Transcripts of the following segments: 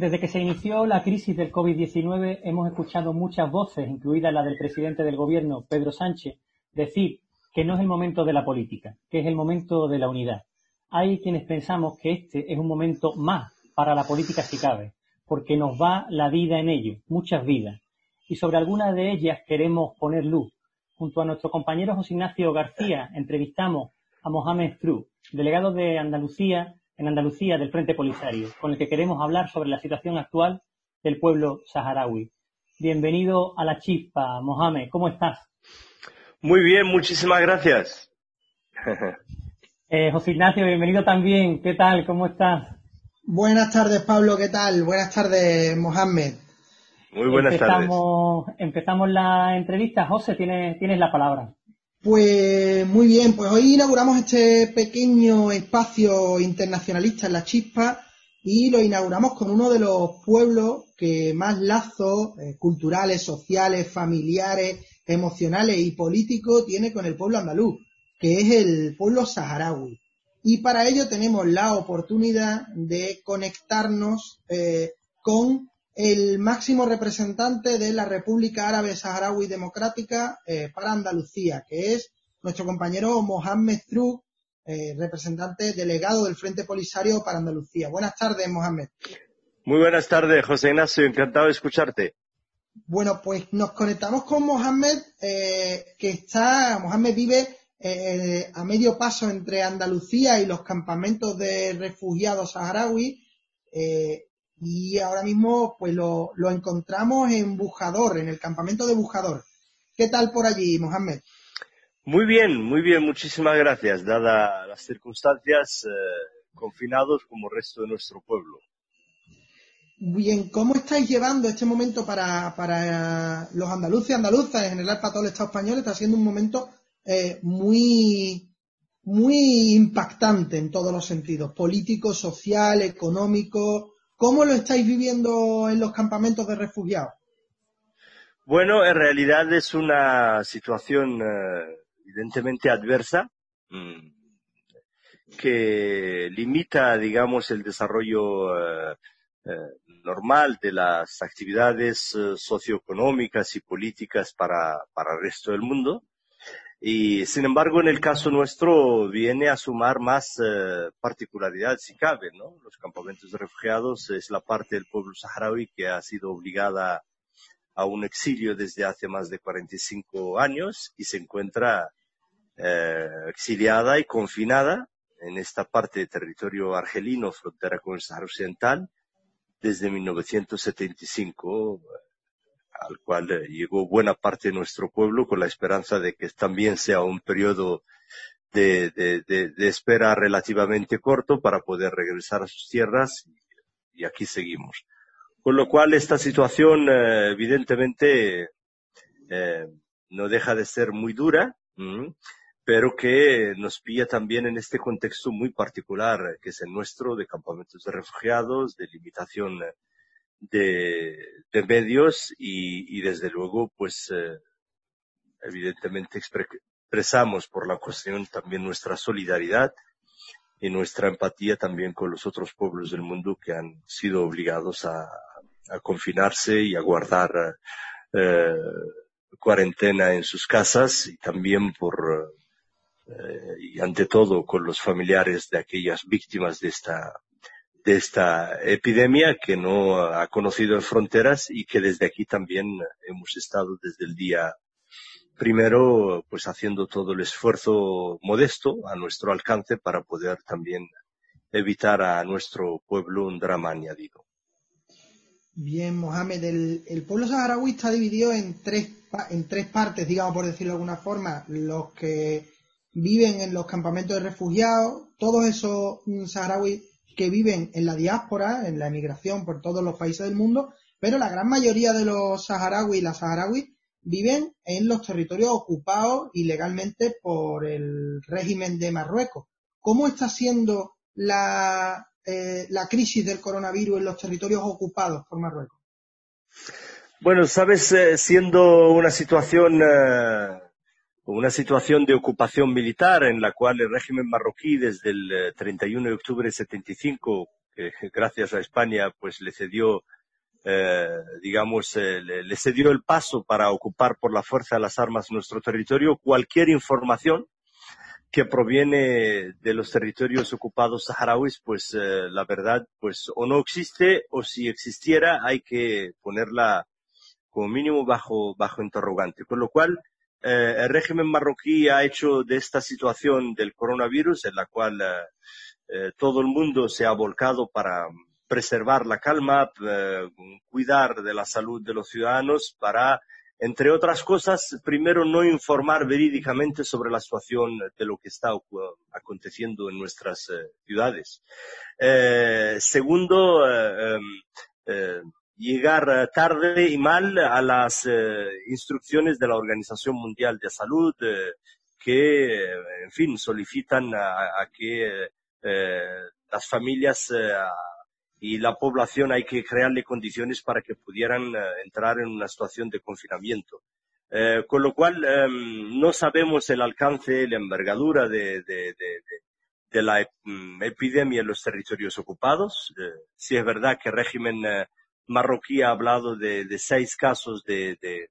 Desde que se inició la crisis del COVID-19 hemos escuchado muchas voces, incluida la del presidente del gobierno, Pedro Sánchez, decir que no es el momento de la política, que es el momento de la unidad. Hay quienes pensamos que este es un momento más para la política si cabe, porque nos va la vida en ello, muchas vidas. Y sobre algunas de ellas queremos poner luz. Junto a nuestro compañero José Ignacio García entrevistamos a Mohamed Fru, delegado de Andalucía en Andalucía del Frente Polisario, con el que queremos hablar sobre la situación actual del pueblo saharaui. Bienvenido a la chispa, Mohamed, ¿cómo estás? Muy bien, muchísimas gracias. eh, José Ignacio, bienvenido también. ¿Qué tal? ¿Cómo estás? Buenas tardes, Pablo. ¿Qué tal? Buenas tardes, Mohamed. Muy buenas empezamos, tardes. Empezamos la entrevista. José, tienes, tienes la palabra. Pues muy bien, pues hoy inauguramos este pequeño espacio internacionalista en la chispa y lo inauguramos con uno de los pueblos que más lazos eh, culturales, sociales, familiares, emocionales y políticos tiene con el pueblo andaluz, que es el pueblo saharaui. Y para ello tenemos la oportunidad de conectarnos eh, con el máximo representante de la República Árabe Saharaui Democrática eh, para Andalucía, que es nuestro compañero Mohamed Truk, eh, representante delegado del Frente Polisario para Andalucía. Buenas tardes, Mohamed. Muy buenas tardes, José Ignacio. Encantado de escucharte. Bueno, pues nos conectamos con Mohamed, eh, que está, Mohamed vive a medio paso entre Andalucía y los campamentos de refugiados saharaui y ahora mismo pues lo, encontramos en Bujador, en el campamento de Bujador. ¿Qué tal por allí, Mohamed? Muy bien, muy bien, muchísimas gracias, dadas las circunstancias, eh, confinados como el resto de nuestro pueblo. Bien, ¿cómo estáis llevando este momento para, para los andaluces y andaluzas, en general para todo el Estado español? Está siendo un momento eh, muy, muy impactante en todos los sentidos, político, social, económico, ¿Cómo lo estáis viviendo en los campamentos de refugiados? Bueno, en realidad es una situación eh, evidentemente adversa mm, que limita, digamos, el desarrollo eh, eh, normal de las actividades socioeconómicas y políticas para, para el resto del mundo y sin embargo, en el caso nuestro viene a sumar más eh, particularidad si cabe, ¿no? Los campamentos de refugiados es la parte del pueblo saharaui que ha sido obligada a un exilio desde hace más de 45 años y se encuentra eh, exiliada y confinada en esta parte de territorio argelino, frontera con el Sahara Occidental, desde 1975 al cual eh, llegó buena parte de nuestro pueblo con la esperanza de que también sea un periodo de, espera relativamente corto para poder regresar a sus tierras y, aquí seguimos. Con lo cual esta situación eh, evidentemente eh, no deja de ser muy dura, pero que nos pilla también en este contexto muy particular que es el nuestro de campamentos de refugiados, de limitación de, medios y, desde luego, pues, eh, evidentemente expresamos por la cuestión también nuestra solidaridad y nuestra empatía también con los otros pueblos del mundo que han sido obligados a, confinarse y a guardar eh, cuarentena en sus casas y también por eh, y ante todo con los familiares de aquellas víctimas de esta de esta epidemia que no ha conocido fronteras y que desde aquí también hemos estado desde el día primero pues haciendo todo el esfuerzo modesto a nuestro alcance para poder también evitar a nuestro pueblo un drama añadido. Bien, Mohamed, el, pueblo saharaui está dividido en tres, en tres partes, digamos por decirlo de alguna forma, los que viven en los campamentos de refugiados, todos esos saharauis que viven en la diáspora, en la emigración por todos los países del mundo, pero la gran mayoría de los saharauis y las saharauis viven en los territorios ocupados ilegalmente por el régimen de Marruecos. ¿Cómo está siendo la, eh, la crisis del coronavirus en los territorios ocupados por Marruecos? Bueno, sabes, eh, siendo una situación, eh, una situación de ocupación militar en la cual el régimen marroquí desde el 31 de octubre de 75, que gracias a España, pues le cedió eh, digamos, eh, le, cedió el paso para ocupar por la fuerza de las armas nuestro territorio, cualquier información que proviene de los territorios ocupados saharauis, pues eh, la verdad, pues o no existe o si existiera hay que ponerla como mínimo bajo, bajo interrogante. Con lo cual, el régimen marroquí ha hecho de esta situación del coronavirus, en la cual todo el mundo se ha volcado para, preservar la calma, eh, cuidar de la salud de los ciudadanos para, entre otras cosas, primero no informar verídicamente sobre la situación de lo que está aconteciendo en nuestras eh, ciudades. Eh, segundo, em, llegar tarde y mal a las instrucciones de la Organización Mundial de Salud que, en fin, solicitan a que las familias y la población hay que crearle condiciones para que pudieran eh, entrar en una situación de confinamiento. Eh, con lo cual, em, no sabemos el alcance, la envergadura de, la mm, epidemia en los territorios ocupados. Eh, si es verdad que el régimen marroquí ha hablado de, seis casos de,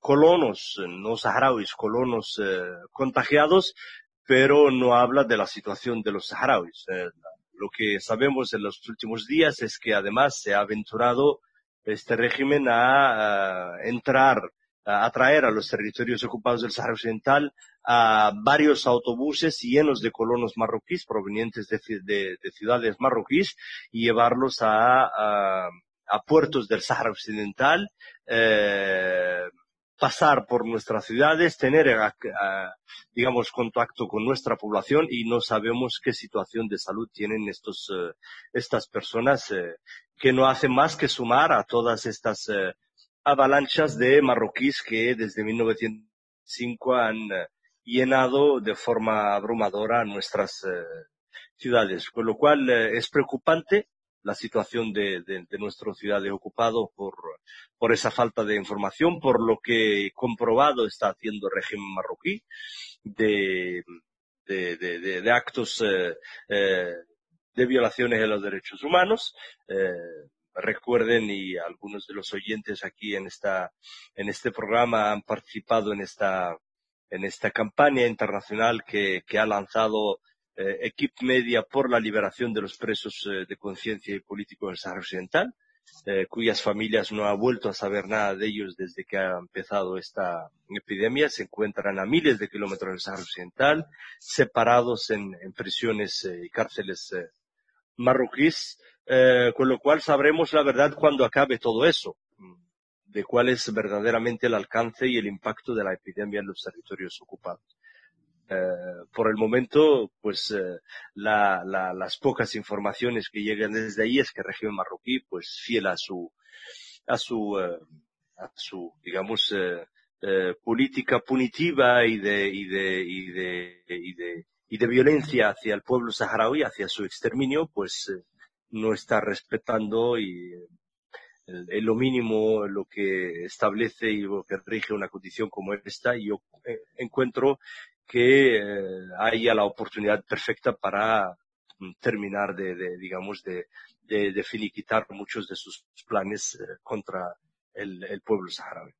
colonos, no saharauis, colonos contagiados, pero no habla de la situación de los saharauis. Lo que sabemos en los últimos días es que además se ha aventurado este régimen a, entrar, a atraer a los territorios ocupados del Sahara Occidental a varios autobuses llenos de colonos marroquíes provenientes de, ciudades marroquíes y llevarlos a, puertos del Sahara Occidental, eh, pasar por nuestras ciudades, tener, eh, digamos, contacto con nuestra población y no sabemos qué situación de salud tienen estos, eh, estas personas eh, que no hacen más que sumar a todas estas avalanchas de marroquíes que desde 1905 han llenado de forma abrumadora nuestras ciudades. Con lo cual es preocupante la situación de, de, de nuestro ciudad ocupado por, por esa falta de información, por lo que comprobado está haciendo el régimen marroquí de, de actos eh, eh, de violaciones de los derechos humanos. Eh, recuerden y algunos de los oyentes aquí en esta en este programa han participado en esta en esta campaña internacional que, que ha lanzado eh, Equip Media por la liberación de los presos eh, de conciencia y políticos del Sahara Occidental, eh, cuyas familias no han vuelto a saber nada de ellos desde que ha empezado esta epidemia. Se encuentran a miles de kilómetros del Sahara Occidental, separados en, prisiones y cárceles marroquíes, con lo cual sabremos la verdad cuando acabe todo eso de cuál es verdaderamente el alcance y el impacto de la epidemia en los territorios ocupados. Eh, por el momento, pues eh, las pocas informaciones que llegan desde ahí es que el régimen marroquí, pues fiel a su, a su, eh, a su, digamos, política punitiva y de, y de, y de, y de, y de violencia hacia el pueblo saharaui, hacia su exterminio, pues no está respetando y en lo mínimo lo que establece y lo que rige una condición como esta y yo encuentro que eh, haya la oportunidad perfecta para mm, terminar de, digamos, de, de, finiquitar muchos de sus planes eh, contra el, pueblo saharaui.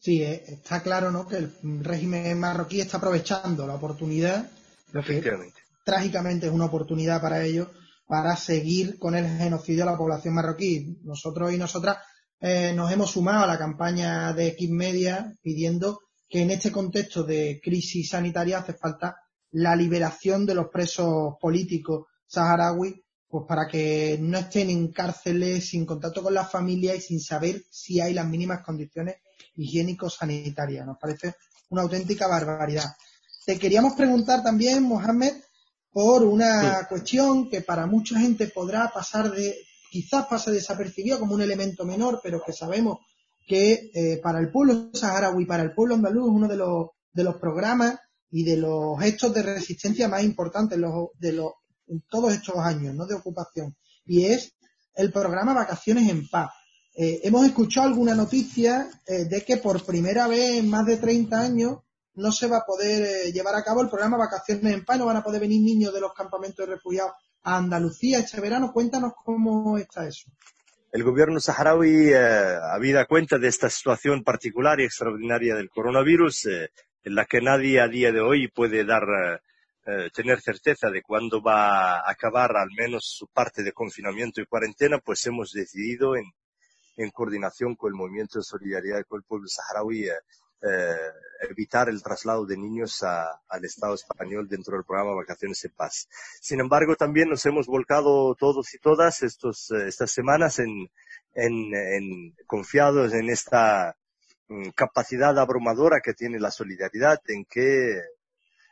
Sí, eh, está claro ¿no? que el régimen marroquí está aprovechando la oportunidad, lo que trágicamente es una oportunidad para ellos, para seguir con el genocidio a la población marroquí. Nosotros y nosotras nos hemos sumado a la campaña de X Media pidiendo que en este contexto de crisis sanitaria hace falta la liberación de los presos políticos saharauis, pues para que no estén en cárceles sin contacto con la familia y sin saber si hay las mínimas condiciones higiénico-sanitarias. Nos parece una auténtica barbaridad. Te queríamos preguntar también, Mohamed, por una cuestión que para mucha gente podrá pasar de, quizás pase desapercibido como un elemento menor, pero que sabemos que eh, para el pueblo saharaui, para el pueblo andaluz, es uno de los, de los programas y de los hechos de resistencia más importantes de los, en todos estos años, ¿no? De ocupación. Y es el programa Vacaciones en Paz. Eh, hemos escuchado alguna noticia eh, de que por primera vez en más de 30 años no se va a poder eh, llevar a cabo el programa Vacaciones en Paz, no van a poder venir niños de los campamentos de refugiados a Andalucía este verano. Cuéntanos cómo está eso. El gobierno saharaui, habida cuenta de esta situación particular y extraordinaria del coronavirus, en la que nadie a día de hoy puede dar eh, tener certeza de cuándo va a acabar al menos su parte de confinamiento y cuarentena, pues hemos decidido en, en coordinación con el movimiento de solidaridad con el pueblo saharaui eh, eh, evitar el traslado de niños al Estado español dentro del programa Vacaciones en Paz. Sin embargo, también nos hemos volcado todos y todas estos, estas semanas en, en, en confiados en esta mm, capacidad abrumadora que tiene la solidaridad, en que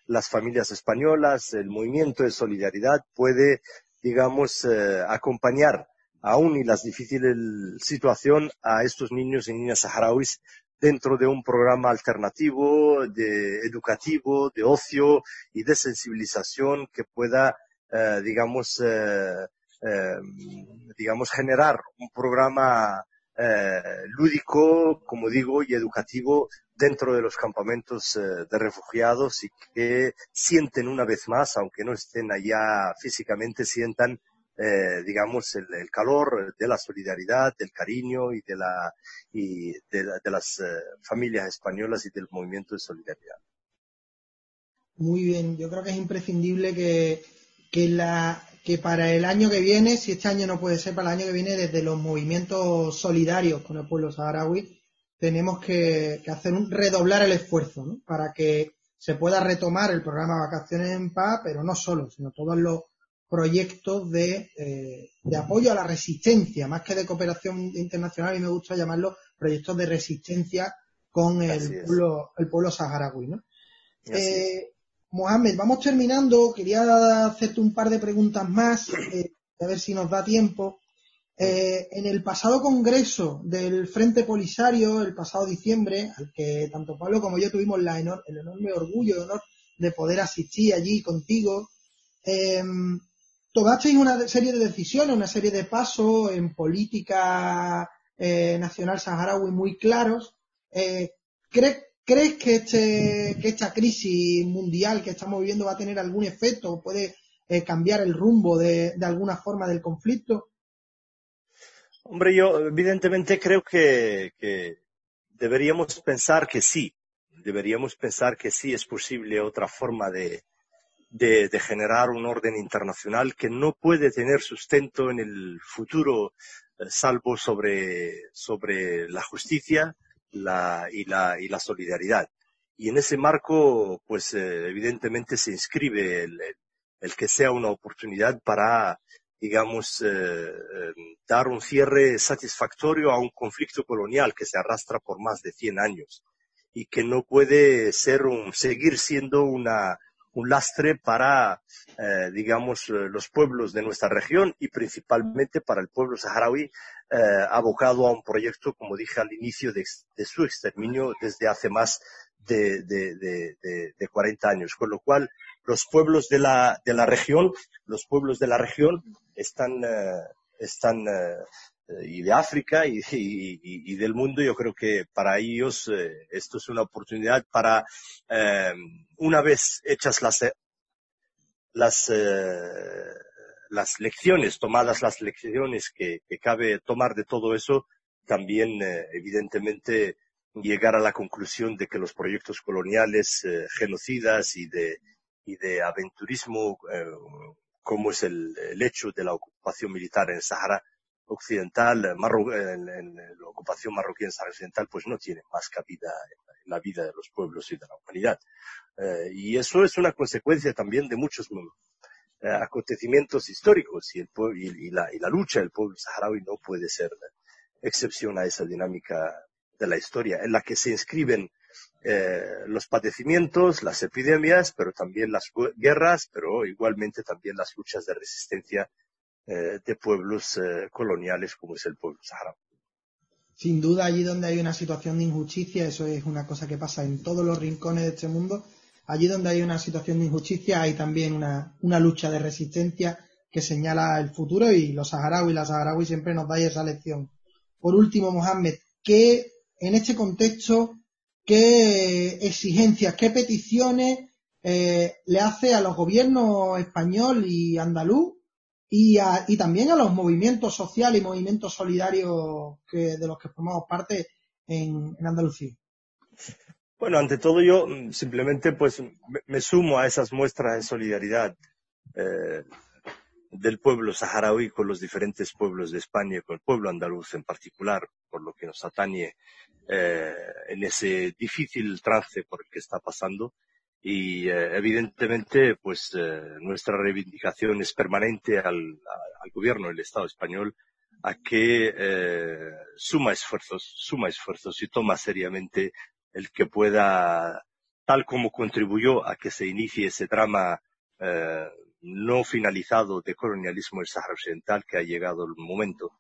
las familias españolas, el movimiento de solidaridad puede, digamos, eh, acompañar aún y las difíciles situación a estos niños y niñas saharauis dentro de un programa alternativo, de educativo, de ocio y de sensibilización que pueda, eh, digamos, eh, digamos, generar un programa lúdico, como digo, y educativo dentro de los campamentos eh, de refugiados y que sienten una vez más, aunque no estén allá físicamente, sientan, eh, digamos, el, calor de la solidaridad, del cariño y de, la, y de, las eh, familias españolas y del movimiento de solidaridad. Muy bien, yo creo que es imprescindible que, que, la, que para el año que viene, si este año no puede ser para el año que viene, desde los movimientos solidarios con el pueblo saharaui, tenemos que, hacer un redoblar el esfuerzo para que se pueda retomar el programa Vacaciones en Paz, pero no solo, sino todos los proyectos de, eh, de apoyo a la resistencia, más que de cooperación internacional, y me gusta llamarlo proyectos de resistencia con el pueblo, el pueblo saharaui. ¿no? Eh, Mohamed, vamos terminando. Quería hacerte un par de preguntas más, eh, a ver si nos da tiempo. Eh, en el pasado congreso del Frente Polisario, el pasado diciembre, al que tanto Pablo como yo tuvimos el enorme orgullo y honor de poder asistir allí contigo, eh, tomasteis una serie de decisiones, una serie de pasos en política eh, nacional saharaui muy claros. Eh, ¿crees, que, este, que esta crisis mundial que estamos viviendo va a tener algún efecto puede cambiar el rumbo de alguna forma del conflicto? Hombre, yo evidentemente creo que, deberíamos pensar que sí, deberíamos pensar que sí es posible otra forma de, generar un orden internacional que no puede tener sustento en el futuro eh, salvo sobre, sobre la justicia la, y, la, y la solidaridad. Y en ese marco, pues eh, evidentemente se inscribe el, que sea una oportunidad para digamos, eh, eh, dar un cierre satisfactorio a un conflicto colonial que se arrastra por más de 100 años y que no puede ser un, seguir siendo una, un lastre para, eh, digamos, los pueblos de nuestra región y principalmente para el pueblo saharaui, abocado a un proyecto, como dije al inicio, de, su exterminio desde hace más de, de, de, 40 años. Con lo cual, los pueblos de la, de la región, los pueblos de la región están, eh, están eh, y de África y, del mundo, yo creo que para ellos eh, esto es una oportunidad para, una vez hechas las, las, las lecciones, tomadas las lecciones que, cabe tomar de todo eso, también evidentemente llegar a la conclusión de que los proyectos coloniales genocidas y de, y de aventurismo, eh, como es el, hecho de la ocupación militar en el Sahara Occidental, en, la ocupación marroquí en Sahara Occidental, pues no tiene más cabida en, la vida de los pueblos y de la humanidad. Eh, y eso es una consecuencia también de muchos eh, acontecimientos históricos y, el, y, la, lucha del pueblo saharaui no puede ser excepción a esa dinámica de la historia en la que se inscriben eh, los padecimientos, las epidemias, pero también las guerras, pero igualmente también las luchas de resistencia eh, de pueblos eh, coloniales como es el pueblo saharaui. Sin duda, allí donde hay una situación de injusticia, eso es una cosa que pasa en todos los rincones de este mundo, allí donde hay una situación de injusticia hay también una, una lucha de resistencia que señala el futuro y los saharauis y las saharauis siempre nos dais esa lección. Por último, Mohamed, ¿qué en este contexto qué exigencias, qué peticiones eh, le hace a los gobiernos español y andaluz y, también a los movimientos sociales y movimientos solidarios que, de los que formamos parte en, Andalucía. Bueno, ante todo yo mm, simplemente pues me, sumo a esas muestras de solidaridad eh, del pueblo saharaui con los diferentes pueblos de España y con el pueblo andaluz en particular, por lo que nos atañe eh, en ese difícil trance por el que está pasando. Y eh, evidentemente, pues eh, nuestra reivindicación es permanente al, al, gobierno del Estado español a que suma esfuerzos, suma esfuerzos y toma seriamente el que pueda, tal como contribuyó a que se inicie ese drama no finalizado de colonialismo del Sahara Occidental, que ha llegado el momento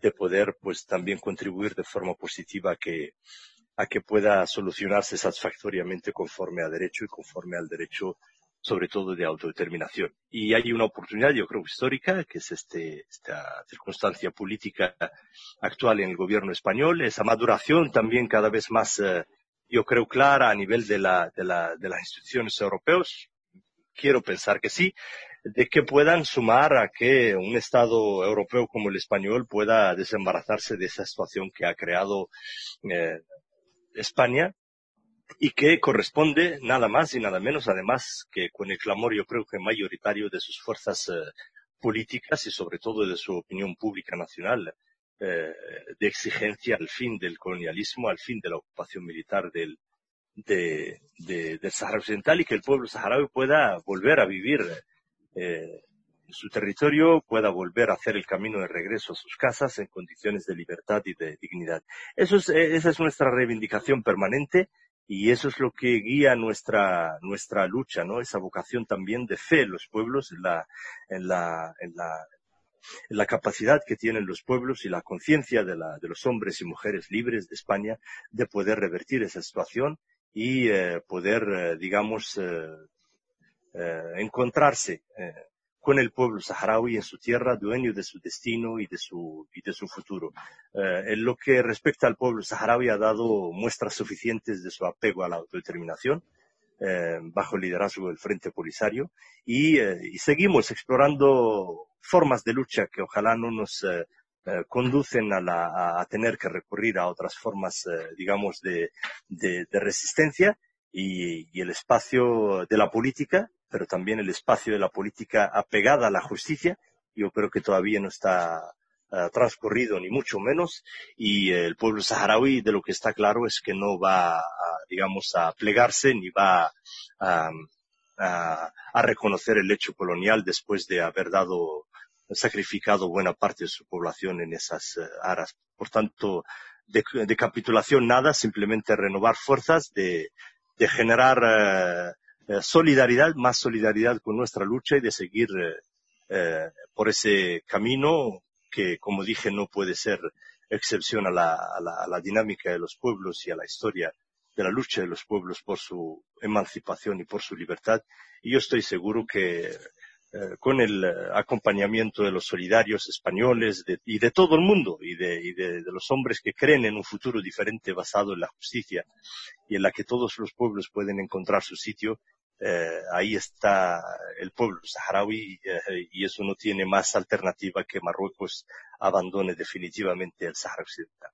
de poder pues también contribuir de forma positiva que, a que pueda solucionarse satisfactoriamente conforme a derecho y conforme al derecho sobre todo de autodeterminación. Y hay una oportunidad, yo creo, histórica, que es este, esta circunstancia política actual en el gobierno español, esa maduración también cada vez más, eh, yo creo, clara a nivel de, la, de, la, de las instituciones europeas. Quiero pensar que sí, de que puedan sumar a que un Estado europeo como el español pueda desembarazarse de esa situación que ha creado eh, España y que corresponde nada más y nada menos, además, que con el clamor yo creo que mayoritario de sus fuerzas eh, políticas y sobre todo de su opinión pública nacional eh, de exigencia al fin del colonialismo, al fin de la ocupación militar del, de, del Sahara Occidental y que el pueblo saharaui pueda volver a vivir eh, su territorio pueda volver a hacer el camino de regreso a sus casas en condiciones de libertad y de dignidad. Eso es, eh, esa es nuestra reivindicación permanente y eso es lo que guía nuestra, nuestra lucha, ¿no? Esa vocación también de fe en los pueblos, en la, en la, en la, en la capacidad que tienen los pueblos y la conciencia de, la, de los hombres y mujeres libres de España de poder revertir esa situación y eh, poder, digamos, eh, encontrarse eh, con el pueblo saharaui en su tierra, dueño de su destino y de su, y de su futuro. Eh, en lo que respecta al pueblo saharaui ha dado muestras suficientes de su apego a la autodeterminación, bajo el liderazgo del Frente Polisario, y, seguimos explorando formas de lucha que ojalá no nos conducen a, tener que recurrir a otras formas, digamos, de, resistencia y, el espacio de la política pero también el espacio de la política apegada a la justicia, yo creo que todavía no está uh, transcurrido ni mucho menos, y el pueblo saharaui de lo que está claro es que no va, a, digamos, a plegarse ni va a, a, a, reconocer el hecho colonial después de haber dado, sacrificado buena parte de su población en esas uh, aras. Por tanto, de, de, capitulación nada, simplemente renovar fuerzas, de, de generar uh, eh, solidaridad, más solidaridad con nuestra lucha y de seguir eh, eh, por ese camino que, como dije, no puede ser excepción a la, a, la, dinámica de los pueblos y a la historia de la lucha de los pueblos por su emancipación y por su libertad. Y yo estoy seguro que con el acompañamiento de los solidarios españoles y de todo el mundo y, de, los hombres que creen en un futuro diferente basado en la justicia y en la que todos los pueblos pueden encontrar su sitio, eh, ahí está el pueblo saharaui eh, y eso no tiene más alternativa que Marruecos abandone definitivamente el Sahara Occidental.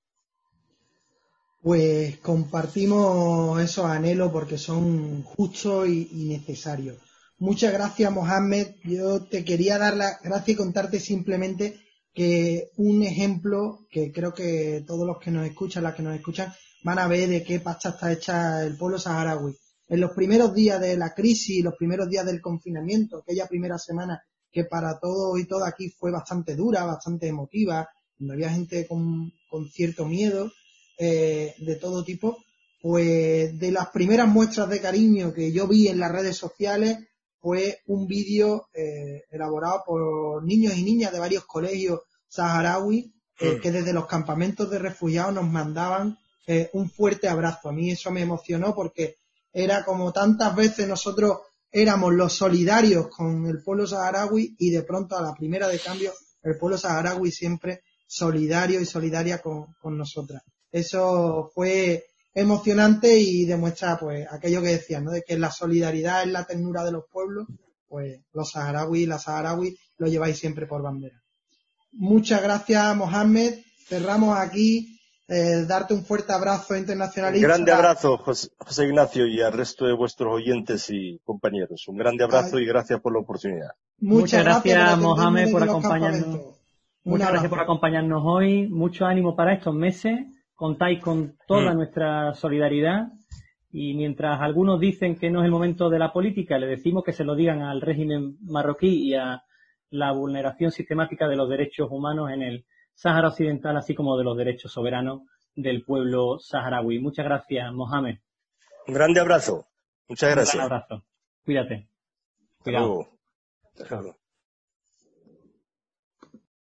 Pues compartimos esos anhelos porque son justos y, necesarios. Muchas gracias, Mohamed. Yo te quería dar la gracia y contarte simplemente que un ejemplo que creo que todos los que nos escuchan, las que nos escuchan, van a ver de qué pasta está hecha el pueblo saharaui en los primeros días de la crisis, los primeros días del confinamiento, aquella primera semana que para todos y todas aquí fue bastante dura, bastante emotiva, donde había gente con, cierto miedo eh, de todo tipo, pues de las primeras muestras de cariño que yo vi en las redes sociales fue un vídeo eh, elaborado por niños y niñas de varios colegios saharauis eh, mm. que desde los campamentos de refugiados nos mandaban eh, un fuerte abrazo. A mí eso me emocionó porque era como tantas veces nosotros éramos los solidarios con el pueblo saharaui y de pronto a la primera de cambio el pueblo saharaui siempre solidario y solidaria con, con nosotras. Eso fue emocionante y demuestra pues aquello que decían, ¿no? De que la solidaridad es la ternura de los pueblos, pues los saharauis y las saharauis lo lleváis siempre por bandera. Muchas gracias, Mohamed. Cerramos aquí. Eh, darte un fuerte abrazo internacionalista. Un grande abrazo, José, Ignacio, y al resto de vuestros oyentes y compañeros. Un grande abrazo y gracias por la oportunidad. Muchas, gracias, Mohamed, por acompañarnos. Muchas gracias por acompañarnos hoy. Mucho ánimo para estos meses contáis con toda mm. nuestra solidaridad y mientras algunos dicen que no es el momento de la política, le decimos que se lo digan al régimen marroquí y a la vulneración sistemática de los derechos humanos en el Sáhara Occidental, así como de los derechos soberanos del pueblo saharaui. Muchas gracias, Mohamed. Un grande abrazo. Muchas gracias. Un abrazo. Cuídate. Cuidado.